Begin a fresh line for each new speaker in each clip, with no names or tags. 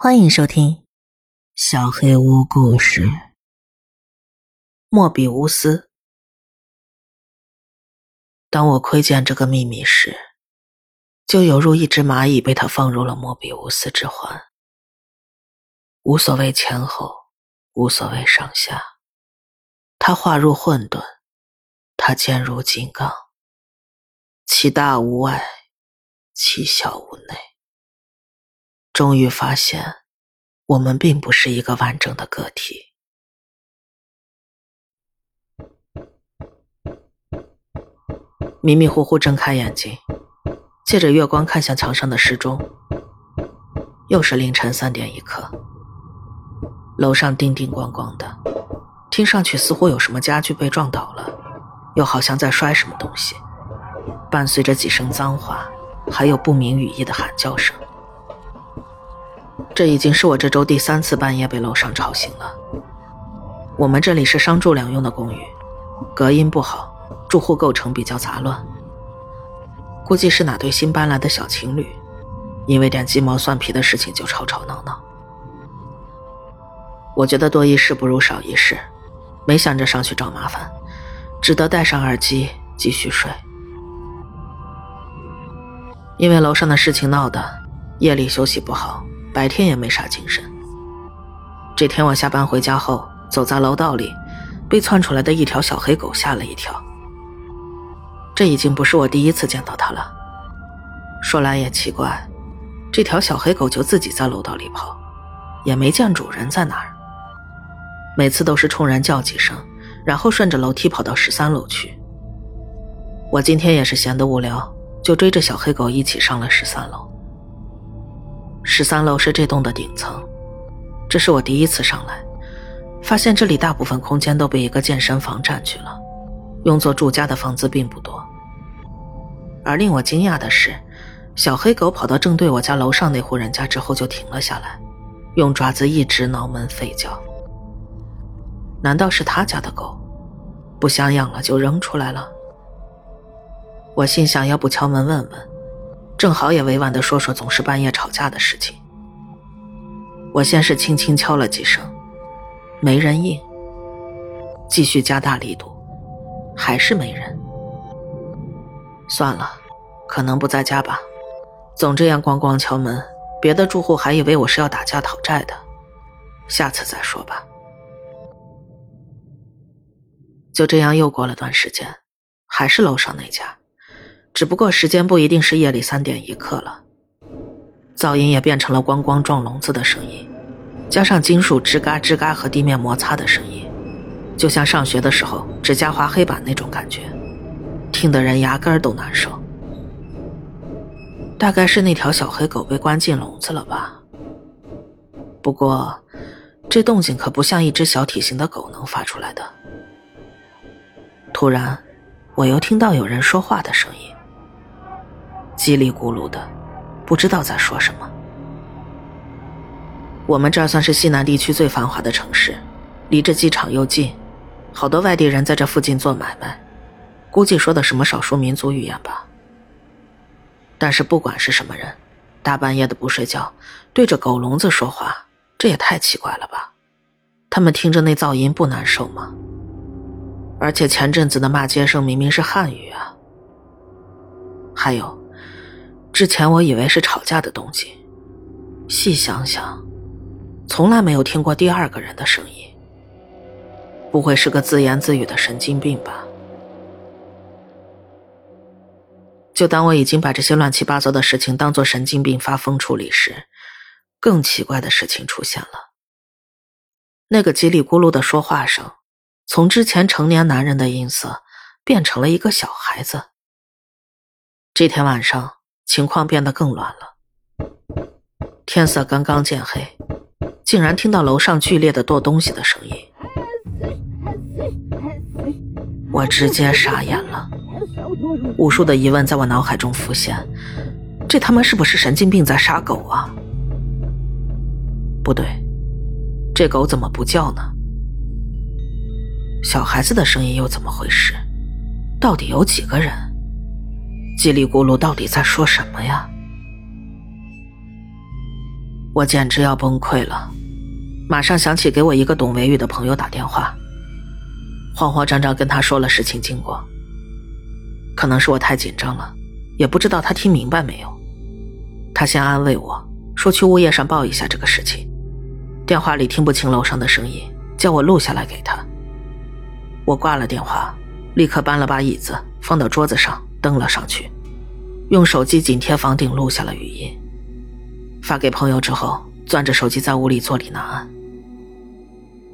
欢迎收听《小黑屋故事》。莫比乌斯。当我窥见这个秘密时，就犹如一只蚂蚁被他放入了莫比乌斯之环。无所谓前后，无所谓上下，他化入混沌，他坚如金刚，其大无外，其小无内。终于发现，我们并不是一个完整的个体。迷迷糊糊睁开眼睛，借着月光看向墙上的时钟，又是凌晨三点一刻。楼上叮叮咣咣的，听上去似乎有什么家具被撞倒了，又好像在摔什么东西，伴随着几声脏话，还有不明语义的喊叫声。这已经是我这周第三次半夜被楼上吵醒了。我们这里是商住两用的公寓，隔音不好，住户构成比较杂乱。估计是哪对新搬来的小情侣，因为点鸡毛蒜皮的事情就吵吵闹闹。我觉得多一事不如少一事，没想着上去找麻烦，只得戴上耳机继续睡。因为楼上的事情闹的，夜里休息不好。白天也没啥精神。这天我下班回家后，走在楼道里，被窜出来的一条小黑狗吓了一跳。这已经不是我第一次见到它了。说来也奇怪，这条小黑狗就自己在楼道里跑，也没见主人在哪儿。每次都是冲人叫几声，然后顺着楼梯跑到十三楼去。我今天也是闲得无聊，就追着小黑狗一起上了十三楼。十三楼是这栋的顶层，这是我第一次上来，发现这里大部分空间都被一个健身房占据了，用作住家的房子并不多。而令我惊讶的是，小黑狗跑到正对我家楼上那户人家之后就停了下来，用爪子一直挠门吠叫。难道是他家的狗，不想养了就扔出来了？我心想，要不敲门问问。正好也委婉的说说总是半夜吵架的事情。我先是轻轻敲了几声，没人应。继续加大力度，还是没人。算了，可能不在家吧。总这样咣咣敲门，别的住户还以为我是要打架讨债的。下次再说吧。就这样又过了段时间，还是楼上那家。只不过时间不一定是夜里三点一刻了，噪音也变成了咣咣撞笼子的声音，加上金属吱嘎吱嘎和地面摩擦的声音，就像上学的时候指甲划黑板那种感觉，听得人牙根都难受。大概是那条小黑狗被关进笼子了吧？不过，这动静可不像一只小体型的狗能发出来的。突然，我又听到有人说话的声音。叽里咕噜的，不知道在说什么。我们这儿算是西南地区最繁华的城市，离这机场又近，好多外地人在这附近做买卖，估计说的什么少数民族语言吧。但是不管是什么人，大半夜的不睡觉，对着狗笼子说话，这也太奇怪了吧？他们听着那噪音不难受吗？而且前阵子的骂街声明明是汉语啊。还有。之前我以为是吵架的动静，细想想，从来没有听过第二个人的声音。不会是个自言自语的神经病吧？就当我已经把这些乱七八糟的事情当做神经病发疯处理时，更奇怪的事情出现了。那个叽里咕噜的说话声，从之前成年男人的音色，变成了一个小孩子。这天晚上。情况变得更乱了。天色刚刚渐黑，竟然听到楼上剧烈的剁东西的声音，我直接傻眼了。无数的疑问在我脑海中浮现：这他妈是不是神经病在杀狗啊？不对，这狗怎么不叫呢？小孩子的声音又怎么回事？到底有几个人？叽里咕噜到底在说什么呀？我简直要崩溃了，马上想起给我一个懂维语的朋友打电话，慌慌张张跟他说了事情经过。可能是我太紧张了，也不知道他听明白没有。他先安慰我说去物业上报一下这个事情，电话里听不清楼上的声音，叫我录下来给他。我挂了电话，立刻搬了把椅子放到桌子上，登了上去，用手机紧贴房顶录下了语音，发给朋友之后，攥着手机在屋里坐立难安。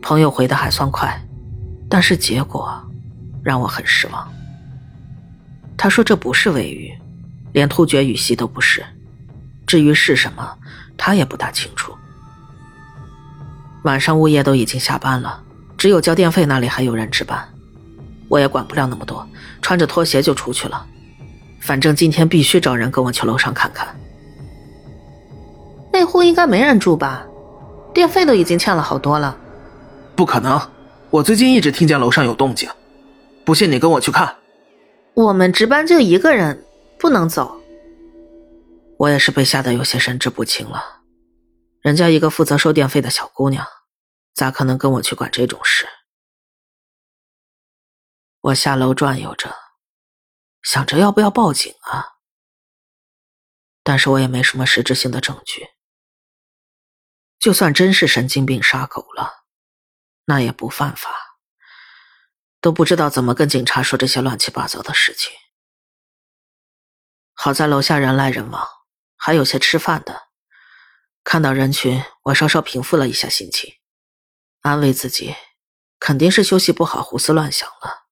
朋友回的还算快，但是结果让我很失望。他说这不是尾语，连突厥语系都不是。至于是什么，他也不大清楚。晚上物业都已经下班了，只有交电费那里还有人值班。我也管不了那么多，穿着拖鞋就出去了。反正今天必须找人跟我去楼上看看。那户应该没人住吧？电费都已经欠了好多了。
不可能，我最近一直听见楼上有动静。不信你跟我去看。
我们值班就一个人，不能走。我也是被吓得有些神志不清了。人家一个负责收电费的小姑娘，咋可能跟我去管这种事？我下楼转悠着，想着要不要报警啊。但是我也没什么实质性的证据。就算真是神经病杀狗了，那也不犯法。都不知道怎么跟警察说这些乱七八糟的事情。好在楼下人来人往，还有些吃饭的。看到人群，我稍稍平复了一下心情，安慰自己，肯定是休息不好，胡思乱想了。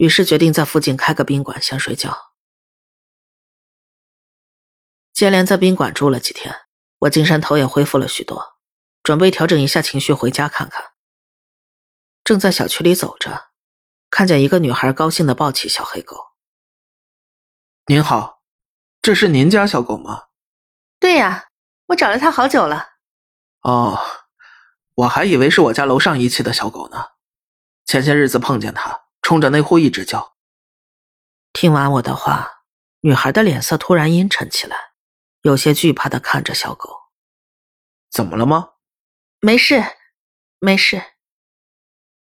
于是决定在附近开个宾馆先睡觉。接连在宾馆住了几天，我精神头也恢复了许多，准备调整一下情绪回家看看。正在小区里走着，看见一个女孩高兴的抱起小黑狗。
您好，这是您家小狗吗？
对呀，我找了它好久了。
哦，我还以为是我家楼上遗弃的小狗呢。前些日子碰见它，冲着那户一直叫。
听完我的话，女孩的脸色突然阴沉起来，有些惧怕的看着小狗。
怎么了吗？
没事，没事。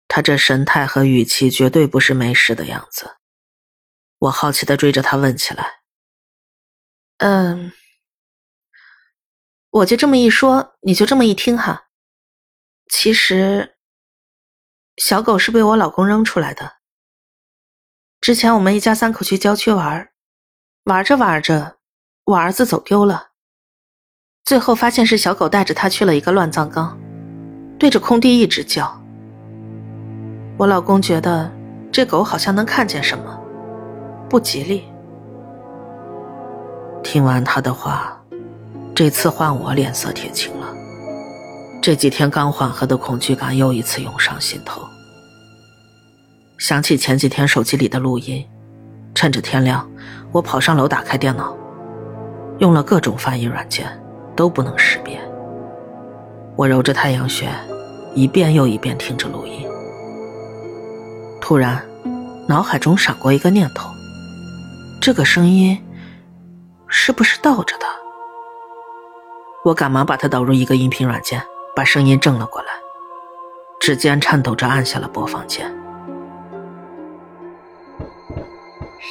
他这神态和语气绝对不是没事的样子，我好奇的追着他问起来：“嗯，我就这么一说，你就这么一听哈。其实，小狗是被我老公扔出来的。之前我们一家三口去郊区玩，玩着玩着，我儿子走丢了，最后发现是小狗带着他去了一个乱葬岗，对着空地一直叫。”我老公觉得这狗好像能看见什么，不吉利。听完他的话，这次换我脸色铁青了。这几天刚缓和的恐惧感又一次涌上心头。想起前几天手机里的录音，趁着天亮，我跑上楼打开电脑，用了各种翻译软件，都不能识别。我揉着太阳穴，一遍又一遍听着录音。突然，脑海中闪过一个念头：这个声音是不是倒着的？我赶忙把它导入一个音频软件，把声音正了过来。指尖颤抖着按下了播放键。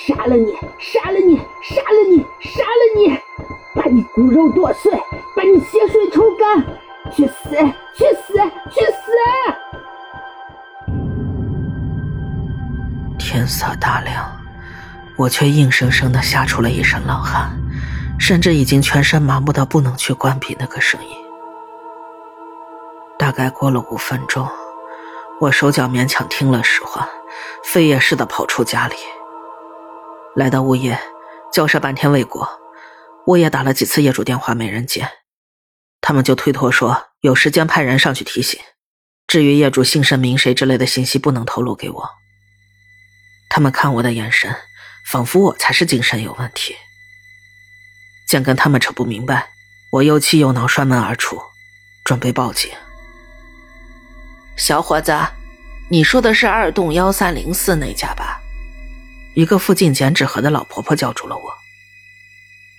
杀了你！杀了你！杀了你！杀了你！把你骨肉剁碎，把你血水抽干！去死！去死！去死！
天色大亮，我却硬生生的吓出了一身冷汗，甚至已经全身麻木到不能去关闭那个声音。大概过了五分钟，我手脚勉强听了使唤，飞也似的跑出家里，来到物业，交涉半天未果，物业打了几次业主电话没人接，他们就推脱说有时间派人上去提醒，至于业主姓甚名谁之类的信息不能透露给我。他们看我的眼神，仿佛我才是精神有问题。见跟他们扯不明白，我又气又恼，摔门而出，准备报警。小伙子，你说的是二栋幺三零四那家吧？一个附近剪纸盒的老婆婆叫住了我。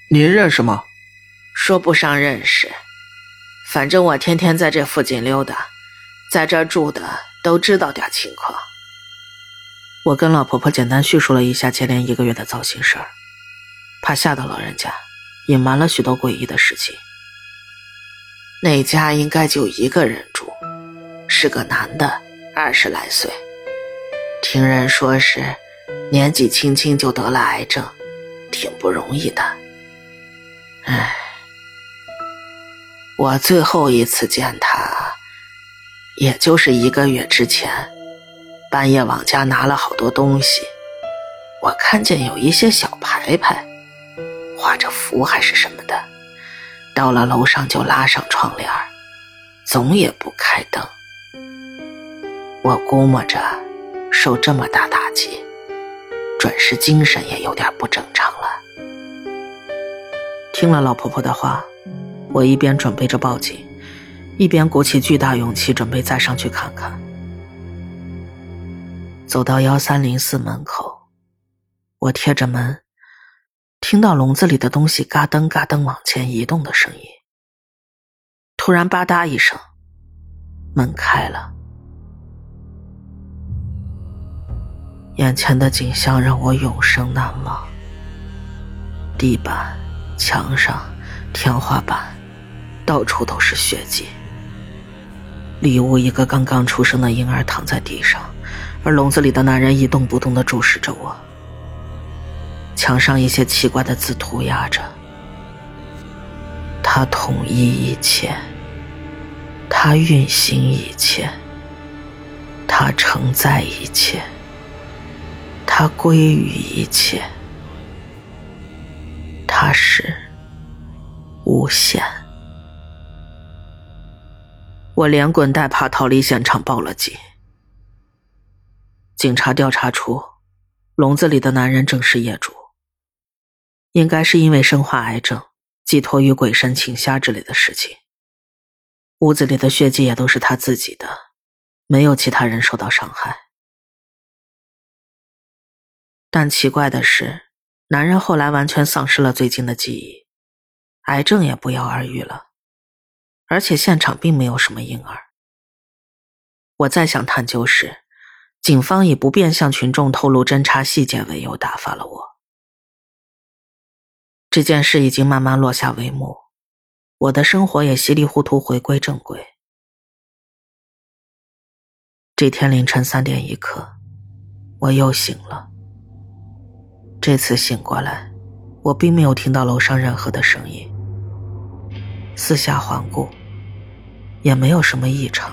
您认识吗？
说不上认识，反正我天天在这附近溜达，在这住的都知道点情况。我跟老婆婆简单叙述了一下接连一个月的糟心事儿，怕吓到老人家，隐瞒了许多诡异的事情。那家应该就一个人住，是个男的，二十来岁，听人说是年纪轻轻就得了癌症，挺不容易的。唉，我最后一次见他，也就是一个月之前。半夜往家拿了好多东西，我看见有一些小牌牌，画着符还是什么的。到了楼上就拉上窗帘总也不开灯。我估摸着，受这么大打击，准是精神也有点不正常了。听了老婆婆的话，我一边准备着报警，一边鼓起巨大勇气准备再上去看看。走到幺三零四门口，我贴着门，听到笼子里的东西嘎噔嘎噔往前移动的声音。突然吧嗒一声，门开了，眼前的景象让我永生难忘。地板、墙上、天花板，到处都是血迹。里屋一个刚刚出生的婴儿躺在地上。而笼子里的男人一动不动地注视着我。墙上一些奇怪的字涂鸦着：“他统一一切，他运行一切，他承载一切，他归于一切，他是无限。”我连滚带爬逃离现场，报了警。警察调查出，笼子里的男人正是业主。应该是因为生化癌症，寄托于鬼神、请瞎之类的事情。屋子里的血迹也都是他自己的，没有其他人受到伤害。但奇怪的是，男人后来完全丧失了最近的记忆，癌症也不药而愈了，而且现场并没有什么婴儿。我再想探究时。警方以不便向群众透露侦查细节为由打发了我。这件事已经慢慢落下帷幕，我的生活也稀里糊涂回归正轨。这天凌晨三点一刻，我又醒了。这次醒过来，我并没有听到楼上任何的声音。四下环顾，也没有什么异常。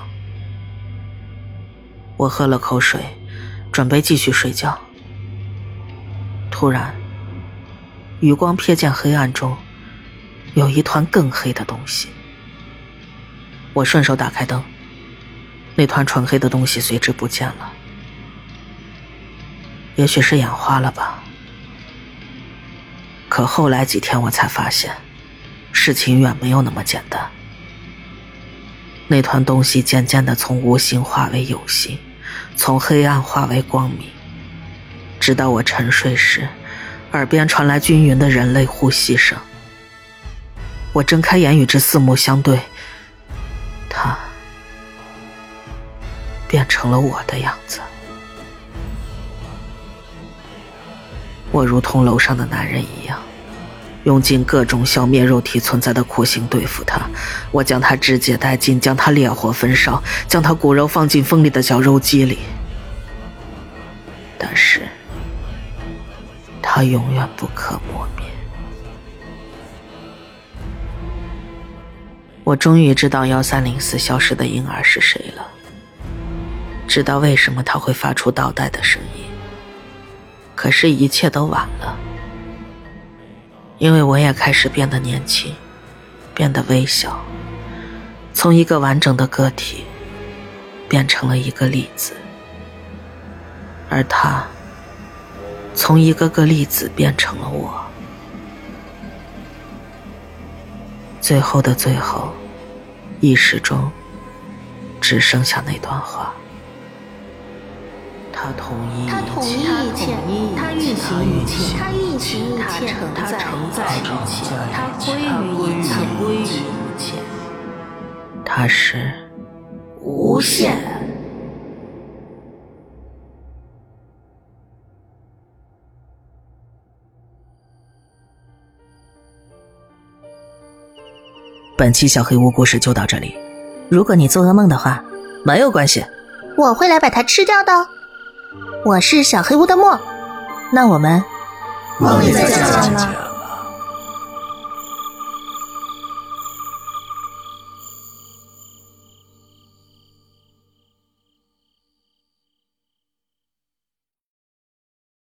我喝了口水，准备继续睡觉。突然，余光瞥见黑暗中有一团更黑的东西。我顺手打开灯，那团纯黑的东西随之不见了。也许是眼花了吧。可后来几天，我才发现，事情远没有那么简单。那团东西渐渐的从无形化为有形。从黑暗化为光明，直到我沉睡时，耳边传来均匀的人类呼吸声。我睁开眼与之四目相对，他变成了我的样子。我如同楼上的男人一样，用尽各种消灭肉体存在的酷刑对付他。我将他肢解殆尽，将他烈火焚烧，将他骨肉放进锋利的绞肉机里。但是，他永远不可磨灭。我终于知道幺三零四消失的婴儿是谁了，知道为什么他会发出倒带的声音。可是，一切都晚了，因为我也开始变得年轻，变得微小，从一个完整的个体变成了一个粒子。而他，从一个个粒子变成了我。最后的最后，意识中只剩下那段话。他统一
他统一
一
切，他运行一切，他运行一切，
他承载一切，
他归于一切，
归于一切。他是
无限。
本期小黑屋故事就到这里。如果你做噩梦的话，没有关系，
我会来把它吃掉的。我是小黑屋的墨，
那我们
梦里再见了。